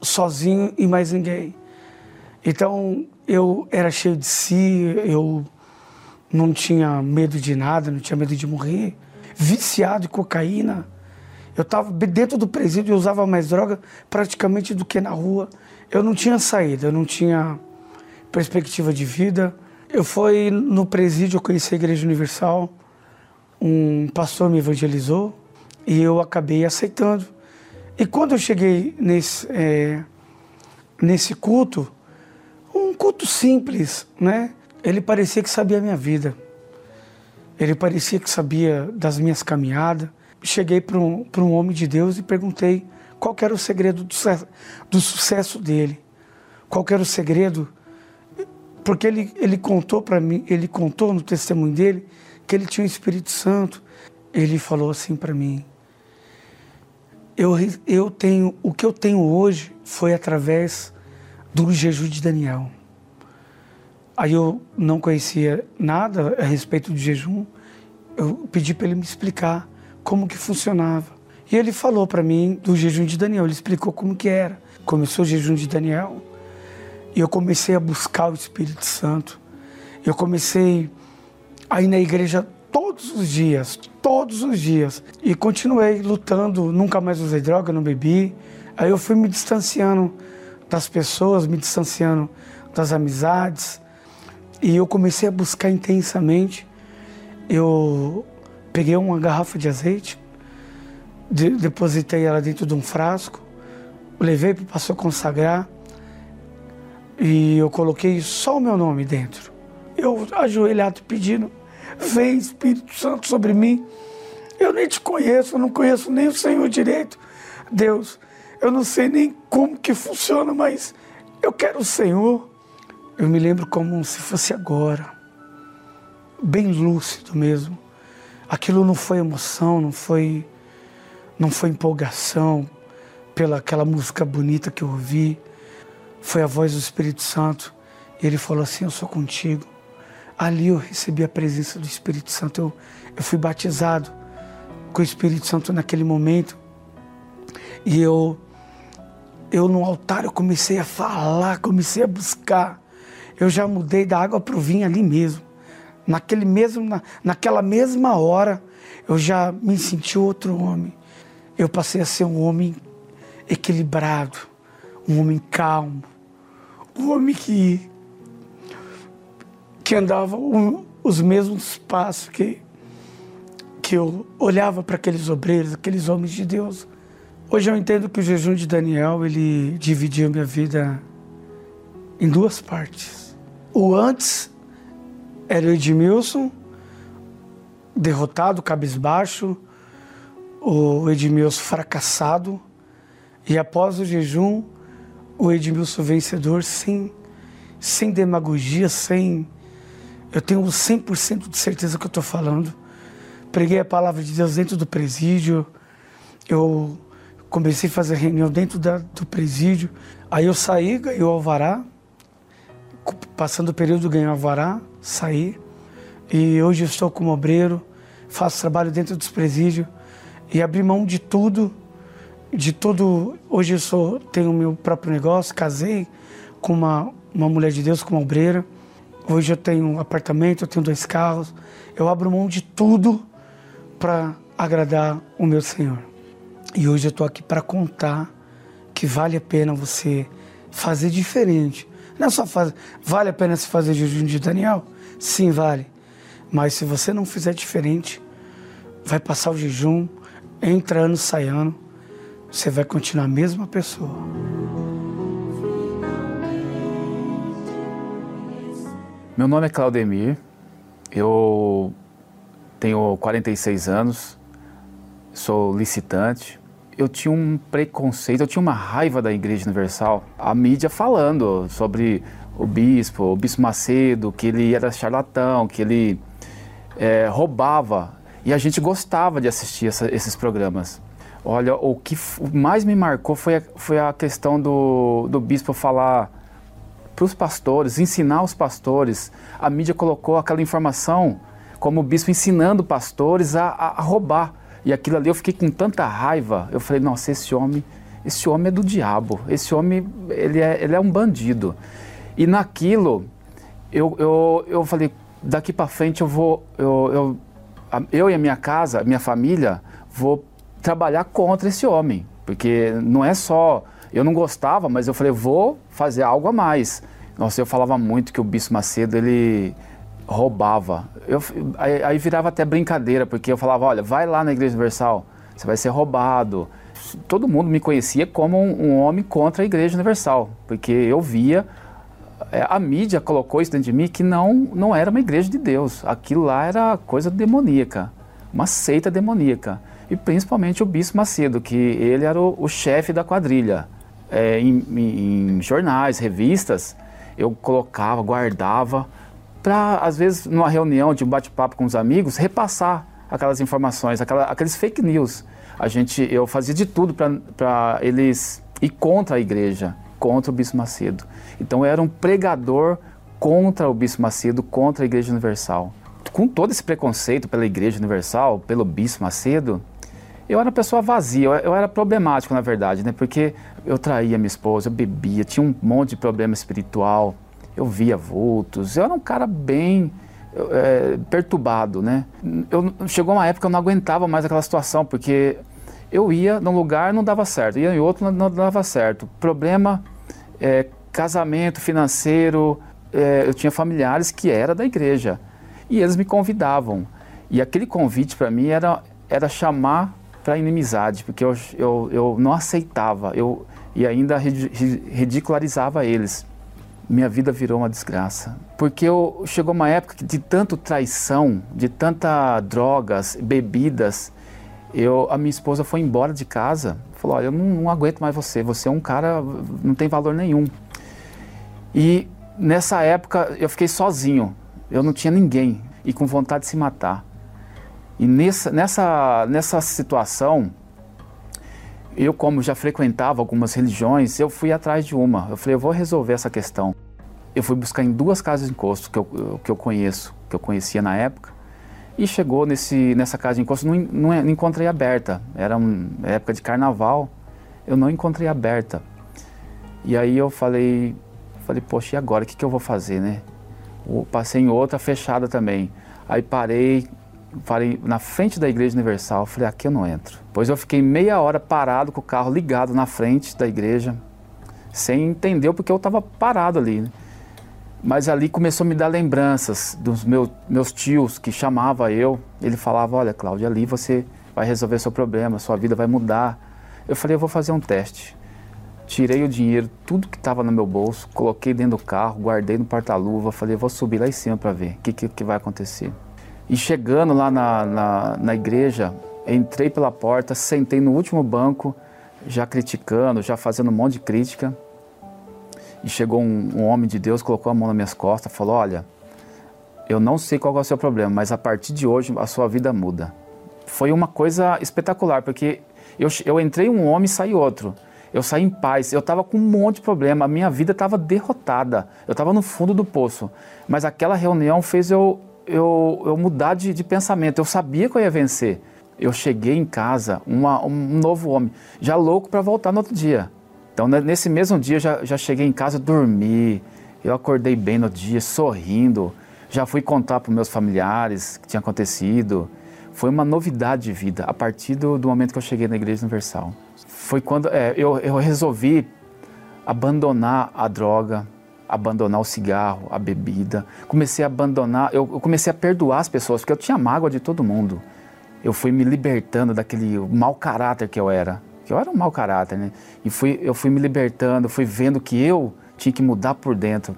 sozinho e mais ninguém. Então eu era cheio de si, eu não tinha medo de nada, não tinha medo de morrer, viciado em cocaína. Eu estava dentro do presídio e usava mais droga praticamente do que na rua. Eu não tinha saída, eu não tinha perspectiva de vida. Eu fui no presídio, eu conheci a Igreja Universal, um pastor me evangelizou e eu acabei aceitando. E quando eu cheguei nesse, é, nesse culto, um culto simples, né? Ele parecia que sabia a minha vida. Ele parecia que sabia das minhas caminhadas. Cheguei para um, um homem de Deus e perguntei qual era o segredo do, do sucesso dele. Qual era o segredo? Porque ele, ele contou para mim, ele contou no testemunho dele que ele tinha o um Espírito Santo. Ele falou assim para mim: eu, eu tenho o que eu tenho hoje foi através do jejum de Daniel. Aí eu não conhecia nada a respeito do jejum. Eu pedi para ele me explicar como que funcionava. E ele falou para mim do jejum de Daniel. Ele explicou como que era. Começou o jejum de Daniel e eu comecei a buscar o Espírito Santo. Eu comecei a ir na igreja todos os dias, todos os dias. E continuei lutando, nunca mais usei droga, não bebi. Aí eu fui me distanciando das pessoas, me distanciando das amizades. E eu comecei a buscar intensamente. Eu peguei uma garrafa de azeite, de, depositei ela dentro de um frasco, levei para o pastor consagrar e eu coloquei só o meu nome dentro. Eu ajoelhado pedindo Vem Espírito Santo sobre mim. Eu nem te conheço, eu não conheço nem o Senhor direito. Deus, eu não sei nem como que funciona, mas eu quero o Senhor. Eu me lembro como se fosse agora, bem lúcido mesmo. Aquilo não foi emoção, não foi, não foi empolgação pela aquela música bonita que eu ouvi. Foi a voz do Espírito Santo. E ele falou assim: Eu sou contigo ali eu recebi a presença do Espírito Santo. Eu, eu fui batizado com o Espírito Santo naquele momento. E eu, eu no altar, eu comecei a falar, comecei a buscar. Eu já mudei da água para o vinho ali mesmo. Naquele mesmo, na, naquela mesma hora, eu já me senti outro homem. Eu passei a ser um homem equilibrado, um homem calmo, um homem que que andava um, os mesmos passos que, que eu olhava para aqueles obreiros, aqueles homens de Deus. Hoje eu entendo que o jejum de Daniel, ele dividiu minha vida em duas partes. O antes era o Edmilson, derrotado, cabisbaixo, o Edmilson fracassado, e após o jejum, o Edmilson vencedor, sem, sem demagogia, sem eu tenho 100% de certeza que eu estou falando. Preguei a palavra de Deus dentro do presídio. Eu comecei a fazer reunião dentro da, do presídio. Aí eu saí, ganhei o alvará. Passando o período, ganhei o alvará, saí. E hoje estou como obreiro, faço trabalho dentro dos presídios e abri mão de tudo, de tudo. Hoje eu sou, tenho meu próprio negócio, casei com uma, uma mulher de Deus, com uma obreira. Hoje eu tenho um apartamento, eu tenho dois carros. Eu abro mão de tudo para agradar o meu Senhor. E hoje eu estou aqui para contar que vale a pena você fazer diferente. Não é só fazer. Vale a pena se fazer jejum de Daniel? Sim, vale. Mas se você não fizer diferente, vai passar o jejum, entra ano, sai ano, você vai continuar a mesma pessoa. Meu nome é Claudemir, eu tenho 46 anos, sou licitante. Eu tinha um preconceito, eu tinha uma raiva da Igreja Universal. A mídia falando sobre o bispo, o bispo Macedo, que ele era charlatão, que ele é, roubava. E a gente gostava de assistir essa, esses programas. Olha, o que mais me marcou foi a, foi a questão do, do bispo falar para os pastores, ensinar os pastores. A mídia colocou aquela informação como o bispo ensinando pastores a, a, a, roubar. E aquilo ali eu fiquei com tanta raiva. Eu falei, nossa, esse homem, esse homem é do diabo. Esse homem, ele é, ele é um bandido. E naquilo, eu, eu, eu falei, daqui para frente eu vou, eu, eu, eu e a minha casa, minha família, vou trabalhar contra esse homem. Porque não é só eu não gostava, mas eu falei, vou fazer algo a mais. Nossa, eu falava muito que o Bispo Macedo, ele roubava. Eu, aí, aí virava até brincadeira, porque eu falava, olha, vai lá na Igreja Universal, você vai ser roubado. Todo mundo me conhecia como um, um homem contra a Igreja Universal, porque eu via é, a mídia colocou isso dentro de mim que não, não era uma igreja de Deus. Aquilo lá era coisa demoníaca, uma seita demoníaca. E principalmente o Bispo Macedo, que ele era o, o chefe da quadrilha é, em, em, jornais, revistas, eu colocava, guardava, para, às vezes, numa reunião de um bate-papo com os amigos, repassar aquelas informações, aquela, aqueles fake news. A gente, eu fazia de tudo para eles ir contra a igreja, contra o Bispo Macedo. Então eu era um pregador contra o Bispo Macedo, contra a Igreja Universal. Com todo esse preconceito pela Igreja Universal, pelo Bispo Macedo, eu era uma pessoa vazia, eu, era problemático na verdade, né? Porque eu traía minha esposa, eu bebia, tinha um monte de problema espiritual, eu via vultos, eu era um cara bem é, perturbado, né? Eu, chegou uma época que eu não aguentava mais aquela situação, porque eu ia num lugar não dava certo, ia em outro não dava certo. Problema, é, casamento financeiro, é, eu tinha familiares que era da igreja e eles me convidavam. E aquele convite para mim era, era chamar para inimizade, porque eu, eu, eu não aceitava, eu, e ainda ridicularizava eles. Minha vida virou uma desgraça. Porque eu, chegou uma época de tanto traição, de tanta drogas, bebidas, eu, a minha esposa foi embora de casa, falou, olha, eu não, não aguento mais você, você é um cara, não tem valor nenhum. E nessa época eu fiquei sozinho, eu não tinha ninguém e com vontade de se matar. E nessa, nessa, nessa situação, eu, como já frequentava algumas religiões, eu fui atrás de uma. Eu falei, eu vou resolver essa questão. Eu fui buscar em duas casas de encosto que eu, que eu conheço, que eu conhecia na época. E chegou nesse, nessa casa de encosto, não, não, não encontrei aberta. Era uma época de carnaval, eu não encontrei aberta. E aí eu falei, falei, poxa, e agora? O que, que eu vou fazer, né? Eu passei em outra fechada também. Aí parei, parei na frente da Igreja Universal, falei, aqui eu não entro. Pois eu fiquei meia hora parado com o carro ligado na frente da igreja, sem entender porque eu estava parado ali. Né? Mas ali começou a me dar lembranças dos meus, meus tios que chamava eu. Ele falava, olha Cláudia, ali você vai resolver seu problema, sua vida vai mudar. Eu falei, eu vou fazer um teste. Tirei o dinheiro, tudo que estava no meu bolso, coloquei dentro do carro, guardei no porta-luva, falei, vou subir lá em cima para ver o que, que, que vai acontecer. E chegando lá na, na, na igreja, entrei pela porta, sentei no último banco, já criticando, já fazendo um monte de crítica. E chegou um, um, homem de Deus, colocou a mão nas minhas costas, falou: Olha, eu não sei qual é o seu problema, mas a partir de hoje a sua vida muda. Foi uma coisa espetacular, porque eu, eu entrei um homem e saí outro. Eu saí em paz, eu estava com um monte de problema, a minha vida estava derrotada, eu estava no fundo do poço. Mas aquela reunião fez eu eu, eu mudar de, de pensamento. Eu sabia que eu ia vencer. Eu cheguei em casa, uma, um novo homem, já louco para voltar no outro dia. Então, nesse mesmo dia, já, já cheguei em casa, dormi, eu acordei bem no dia, sorrindo. Já fui contar para meus familiares o que tinha acontecido. Foi uma novidade de vida a partir do, do momento que eu cheguei na Igreja Universal. foi quando é, eu, eu resolvi abandonar a droga, abandonar o cigarro, a bebida. Comecei a abandonar, eu, eu, comecei a perdoar as pessoas, porque eu tinha mágoa de todo mundo. Eu fui me libertando daquele mau caráter que eu era. Que eu era um mau caráter, né? E fui, eu fui me libertando, fui vendo que eu tinha que mudar por dentro.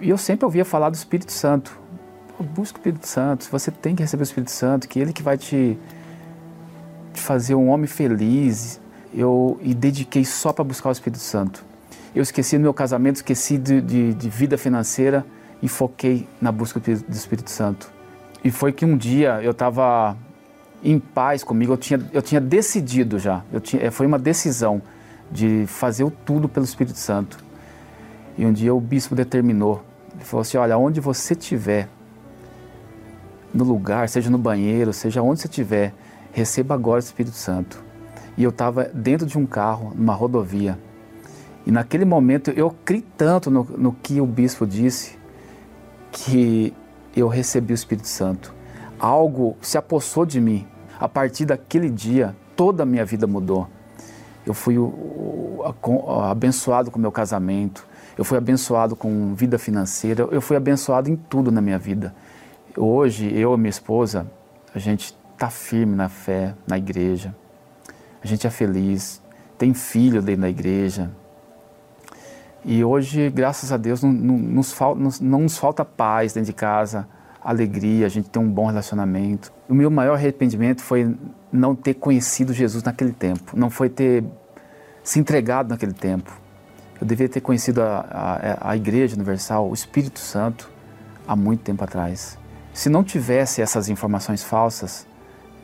E eu sempre ouvia falar do Espírito Santo. Busca o Espírito Santo, você tem que receber o Espírito Santo, que ele que vai te, te fazer um homem feliz. Eu e dediquei só para buscar o Espírito Santo. Eu esqueci do meu casamento, esqueci de, de, de vida financeira e foquei na busca do Espírito Santo. E foi que um dia eu estava em paz comigo, eu tinha, eu tinha decidido já, eu tinha, foi uma decisão de fazer o tudo pelo Espírito Santo. E um dia o bispo determinou, ele falou assim, olha, onde você estiver, no lugar, seja no banheiro, seja onde você estiver, receba agora o Espírito Santo. E eu estava dentro de um carro, numa rodovia. E naquele momento eu criei tanto no, no que o bispo disse, que eu recebi o Espírito Santo. Algo se apossou de mim. A partir daquele dia, toda a minha vida mudou. Eu fui abençoado com meu casamento, eu fui abençoado com vida financeira, eu fui abençoado em tudo na minha vida. Hoje, eu e minha esposa, a gente está firme na fé, na igreja. A gente é feliz, tem filho dentro da igreja. E hoje, graças a Deus, não, não, nos, falta, não nos falta paz dentro de casa, alegria, a gente tem um bom relacionamento. O meu maior arrependimento foi não ter conhecido Jesus naquele tempo, não foi ter se entregado naquele tempo. Eu devia ter conhecido a, a, a Igreja Universal, o Espírito Santo, há muito tempo atrás. Se não tivesse essas informações falsas,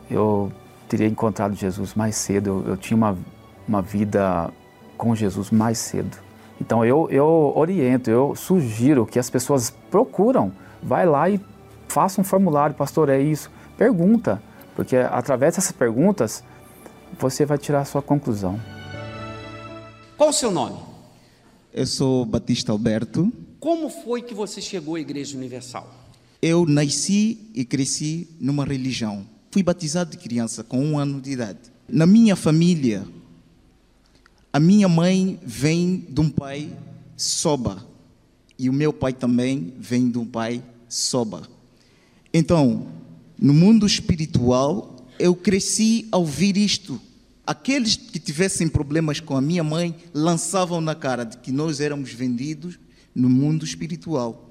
eu teria encontrado Jesus mais cedo, eu, eu tinha uma, uma vida com Jesus mais cedo. Então eu, eu oriento, eu sugiro que as pessoas procuram, vai lá e faça um formulário, pastor, é isso, pergunta, porque através dessas perguntas você vai tirar a sua conclusão. Qual o seu nome? Eu sou Batista Alberto. Como foi que você chegou à Igreja Universal? Eu nasci e cresci numa religião. Fui batizado de criança com um ano de idade. Na minha família, a minha mãe vem de um pai soba e o meu pai também vem de um pai soba. Então, no mundo espiritual, eu cresci a ouvir isto aqueles que tivessem problemas com a minha mãe lançavam na cara de que nós éramos vendidos no mundo espiritual.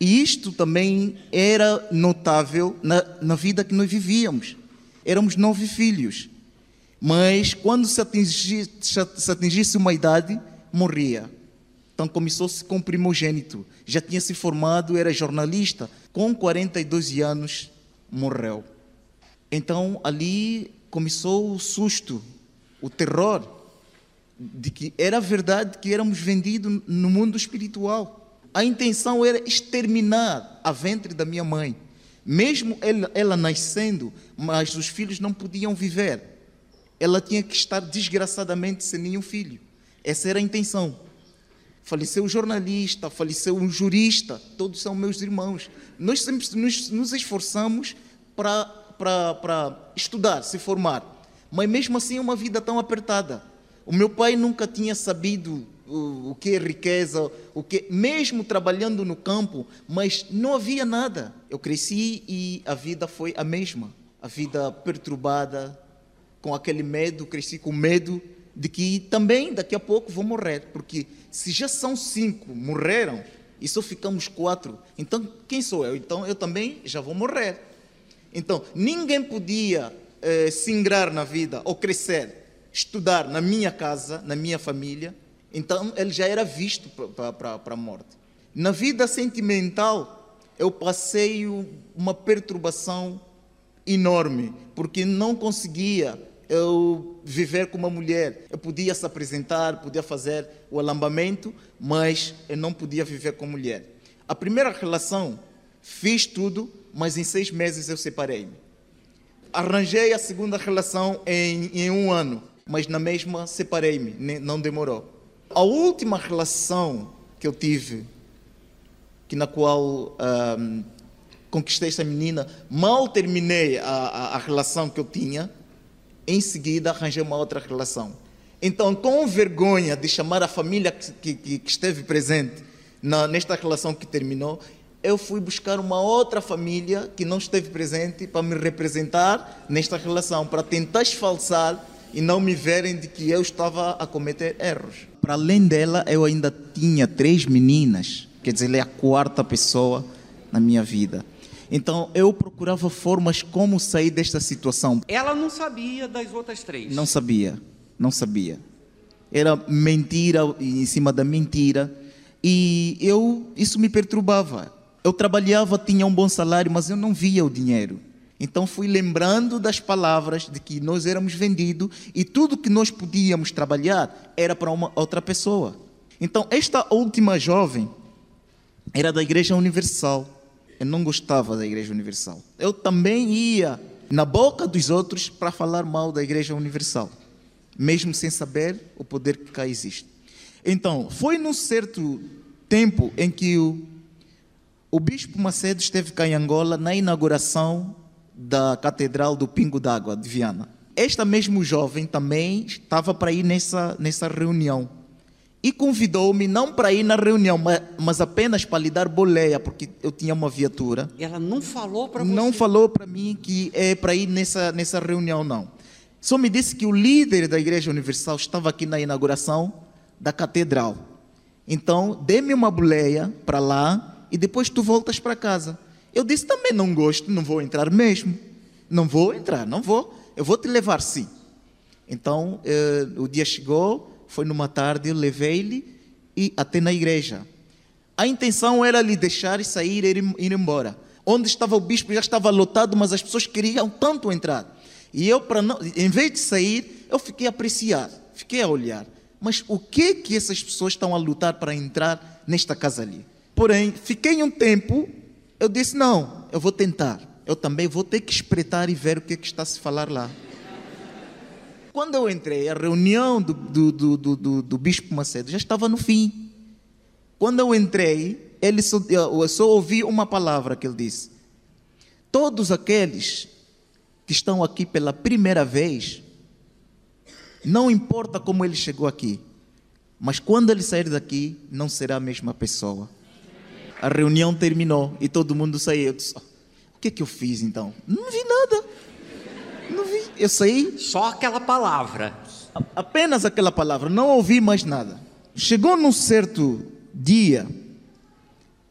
E isto também era notável na, na vida que nós vivíamos. Éramos nove filhos. Mas quando se atingisse, se atingisse uma idade, morria. Então começou-se com primogênito. Já tinha se formado, era jornalista. Com 42 anos, morreu. Então ali começou o susto, o terror, de que era verdade que éramos vendidos no mundo espiritual. A intenção era exterminar a ventre da minha mãe. Mesmo ela, ela nascendo, mas os filhos não podiam viver. Ela tinha que estar desgraçadamente sem nenhum filho. Essa era a intenção. Faleceu um jornalista, faleceu um jurista, todos são meus irmãos. Nós sempre nos, nos esforçamos para para estudar, se formar. Mas mesmo assim é uma vida tão apertada. O meu pai nunca tinha sabido o, o que é riqueza, o que mesmo trabalhando no campo, mas não havia nada. Eu cresci e a vida foi a mesma. A vida perturbada, com aquele medo, cresci com medo de que também daqui a pouco vou morrer, porque se já são cinco morreram e só ficamos quatro, então quem sou eu? Então eu também já vou morrer. Então, ninguém podia eh, se ingrar na vida ou crescer, estudar na minha casa, na minha família. Então, ele já era visto para a morte. Na vida sentimental, eu passei uma perturbação enorme, porque não conseguia eu viver com uma mulher. Eu podia se apresentar, podia fazer o alambamento, mas eu não podia viver com mulher. A primeira relação, fiz tudo, mas em seis meses eu separei-me. Arranjei a segunda relação em, em um ano, mas na mesma separei-me, não demorou. A última relação que eu tive, que na qual um, conquistei essa menina, mal terminei a, a, a relação que eu tinha, em seguida arranjei uma outra relação. Então, com vergonha de chamar a família que, que, que esteve presente na, nesta relação que terminou, eu fui buscar uma outra família que não esteve presente para me representar nesta relação, para tentar esfalsar e não me verem de que eu estava a cometer erros. Para além dela, eu ainda tinha três meninas, quer dizer, ela é a quarta pessoa na minha vida. Então eu procurava formas como sair desta situação. Ela não sabia das outras três. Não sabia, não sabia. Era mentira em cima da mentira e eu isso me perturbava. Eu trabalhava, tinha um bom salário, mas eu não via o dinheiro. Então fui lembrando das palavras de que nós éramos vendidos e tudo que nós podíamos trabalhar era para uma outra pessoa. Então esta última jovem era da Igreja Universal. Eu não gostava da Igreja Universal. Eu também ia na boca dos outros para falar mal da Igreja Universal, mesmo sem saber o poder que cá existe. Então, foi num certo tempo em que o, o Bispo Macedo esteve cá em Angola na inauguração da Catedral do Pingo d'Água de Viana. Esta mesmo jovem também estava para ir nessa, nessa reunião e convidou-me não para ir na reunião, mas, mas, apenas para lhe dar boleia, porque eu tinha uma viatura. Ela não falou para você? Não falou para mim que é para ir nessa, nessa reunião, não. Só me disse que o líder da Igreja Universal estava aqui na inauguração da catedral. Então, dê-me uma boleia para lá e depois tu voltas para casa. Eu disse, também não gosto, não vou entrar mesmo. Não vou entrar, não vou. Eu vou te levar sim. Então, eh, o dia chegou, foi numa tarde, eu levei-lhe e até na igreja. A intenção era lhe deixar e sair e ir, embora. Onde estava o bispo já estava lotado, mas as pessoas queriam tanto entrar. E eu, para não, em vez de sair, eu fiquei a apreciar, fiquei a olhar. Mas o que que essas pessoas estão a lutar para entrar nesta casa ali? Porém, fiquei um tempo eu disse: não, eu vou tentar. Eu também vou ter que espreitar e ver o que, é que está a se falar lá. Quando eu entrei, a reunião do, do, do, do, do Bispo Macedo já estava no fim. Quando eu entrei, ele só, eu só ouvi uma palavra que ele disse: Todos aqueles que estão aqui pela primeira vez, não importa como ele chegou aqui, mas quando ele sair daqui, não será a mesma pessoa. A reunião terminou e todo mundo saiu. Disse, o que é que eu fiz então? Não vi nada. Não vi. Eu saí. Só aquela palavra. Apenas aquela palavra. Não ouvi mais nada. Chegou num certo dia.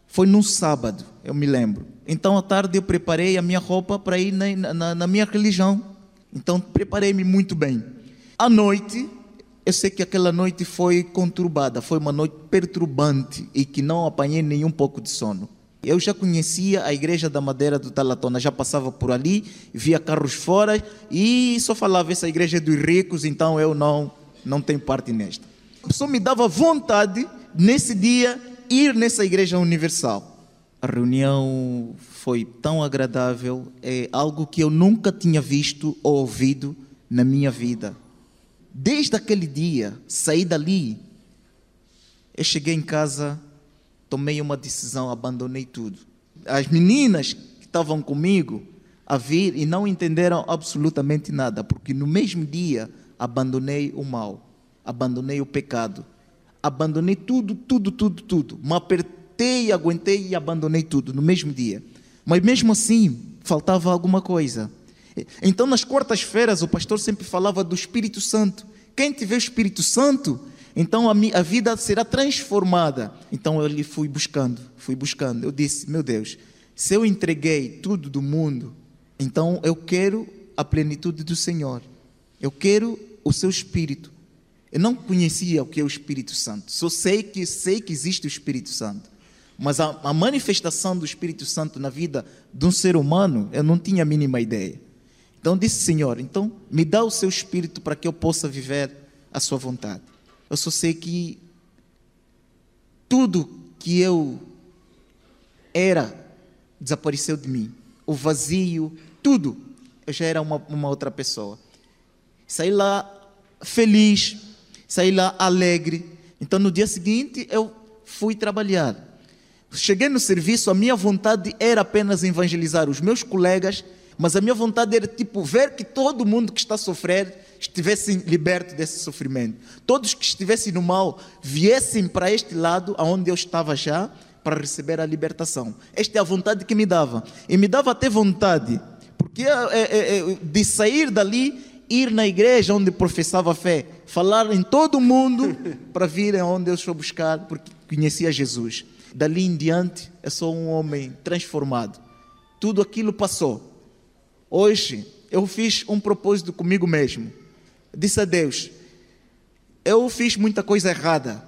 Foi num sábado, eu me lembro. Então, à tarde, eu preparei a minha roupa para ir na, na, na minha religião. Então, preparei-me muito bem. À noite, eu sei que aquela noite foi conturbada, foi uma noite perturbante e que não apanhei nenhum pouco de sono. Eu já conhecia a igreja da Madeira do Talatona, já passava por ali, via carros fora e só falava essa igreja é dos ricos, então eu não não tenho parte nesta. Só me dava vontade nesse dia ir nessa igreja universal. A reunião foi tão agradável, é algo que eu nunca tinha visto ou ouvido na minha vida. Desde aquele dia, saí dali, eu cheguei em casa, tomei uma decisão, abandonei tudo. As meninas que estavam comigo a vir e não entenderam absolutamente nada, porque no mesmo dia abandonei o mal, abandonei o pecado, abandonei tudo, tudo, tudo, tudo. Me apertei, aguentei e abandonei tudo no mesmo dia. Mas mesmo assim, faltava alguma coisa. Então, nas quartas-feiras, o pastor sempre falava do Espírito Santo. Quem tiver o Espírito Santo, então a, minha, a vida será transformada. Então eu lhe fui buscando, fui buscando. Eu disse, meu Deus, se eu entreguei tudo do mundo, então eu quero a plenitude do Senhor. Eu quero o seu Espírito. Eu não conhecia o que é o Espírito Santo. Só sei que sei que existe o Espírito Santo. Mas a, a manifestação do Espírito Santo na vida de um ser humano, eu não tinha a mínima ideia. Então disse, Senhor, então me dá o seu espírito para que eu possa viver a sua vontade. Eu só sei que tudo que eu era desapareceu de mim. O vazio, tudo. Eu já era uma, uma outra pessoa. Saí lá feliz, saí lá alegre. Então no dia seguinte eu fui trabalhar. Cheguei no serviço, a minha vontade era apenas evangelizar os meus colegas Mas a minha vontade era tipo ver que todo mundo que está a sofrer estivesse liberto desse sofrimento. Todos que estivessem no mal viessem para este lado, aonde eu estava já, para receber a libertação. Esta é a vontade que me dava. E me dava até vontade, porque é, é, é, de sair dali, ir na igreja onde professava fé, falar em todo o mundo para vir aonde eu estou buscar, porque conhecia Jesus. Dali em diante, eu sou um homem transformado. Tudo aquilo passou. Hoje, eu fiz um propósito comigo mesmo. Disse a Deus: Eu fiz muita coisa errada.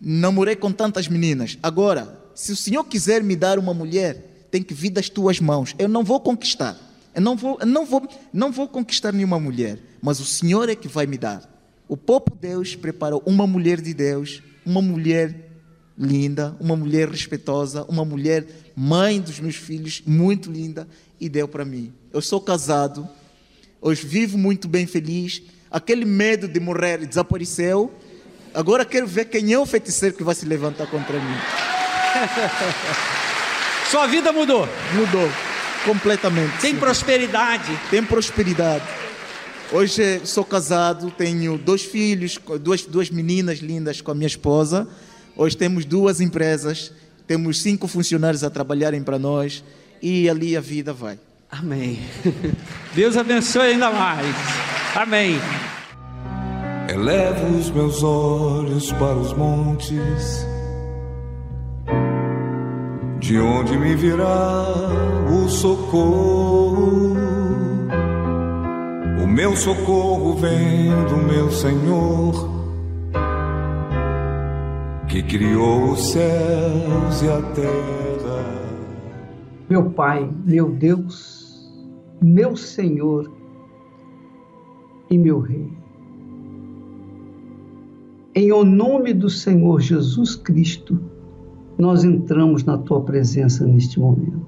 Namorei com tantas meninas. Agora, se o Senhor quiser me dar uma mulher, tem que vir das tuas mãos. Eu não vou conquistar. Eu não vou, não vou, não vou conquistar nenhuma mulher, mas o Senhor é que vai me dar. O próprio Deus preparou uma mulher de Deus, uma mulher linda, uma mulher respeitosa, uma mulher mãe dos meus filhos, muito linda, e deu para mim. Eu sou casado, hoje vivo muito bem feliz. Aquele medo de morrer desapareceu. Agora quero ver quem é o feiticeiro que vai se levantar contra mim. Sua vida mudou? Mudou, completamente. Tem sim. prosperidade? Tem prosperidade. Hoje sou casado, tenho dois filhos, duas, duas meninas lindas com a minha esposa. Hoje temos duas empresas, temos cinco funcionários a trabalharem para nós e ali a vida vai. Amém. Deus abençoe ainda mais. Amém. Elevo os meus olhos para os montes, de onde me virá o socorro. O meu socorro vem do meu Senhor que criou os céus e a terra. Meu Pai, meu Deus, meu Senhor e meu Rei. Em o nome do Senhor Jesus Cristo, nós entramos na tua presença neste momento.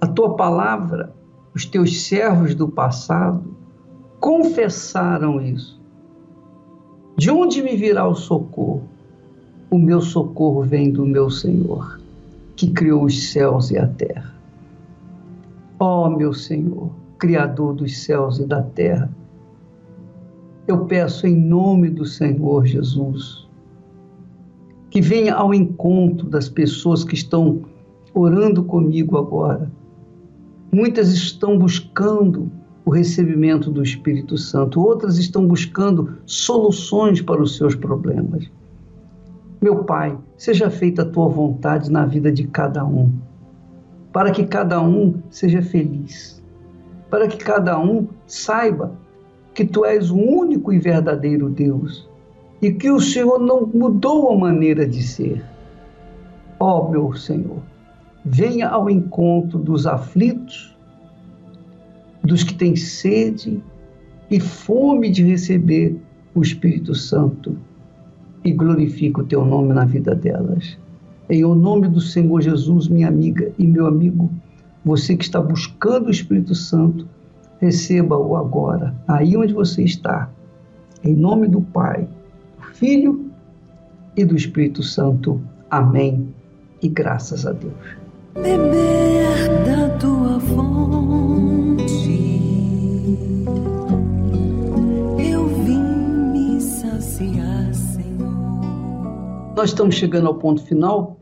A tua palavra, os teus servos do passado confessaram isso de onde me virá o socorro? O meu socorro vem do meu Senhor, que criou os céus e a terra. Ó oh, meu Senhor, Criador dos céus e da terra, eu peço em nome do Senhor Jesus que venha ao encontro das pessoas que estão orando comigo agora. Muitas estão buscando o recebimento do Espírito Santo, outras estão buscando soluções para os seus problemas. Meu Pai, seja feita a tua vontade na vida de cada um, para que cada um seja feliz, para que cada um saiba que tu és o único e verdadeiro Deus e que o Senhor não mudou a maneira de ser. Ó oh, meu Senhor, venha ao encontro dos aflitos dos que têm sede e fome de receber o Espírito Santo e glorifica o teu nome na vida delas. Em o nome do Senhor Jesus, minha amiga e meu amigo, você que está buscando o Espírito Santo, receba-o agora, aí onde você está. Em nome do Pai, do Filho e do Espírito Santo. Amém. E graças a Deus. Beber da tua fonte, eu vim me saciar, Senhor. Nós estamos chegando ao ponto final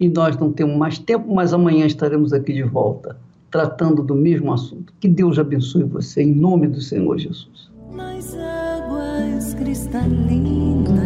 e nós não temos mais tempo, mas amanhã estaremos aqui de volta, tratando do mesmo assunto. Que Deus abençoe você, em nome do Senhor Jesus. Águas cristalinas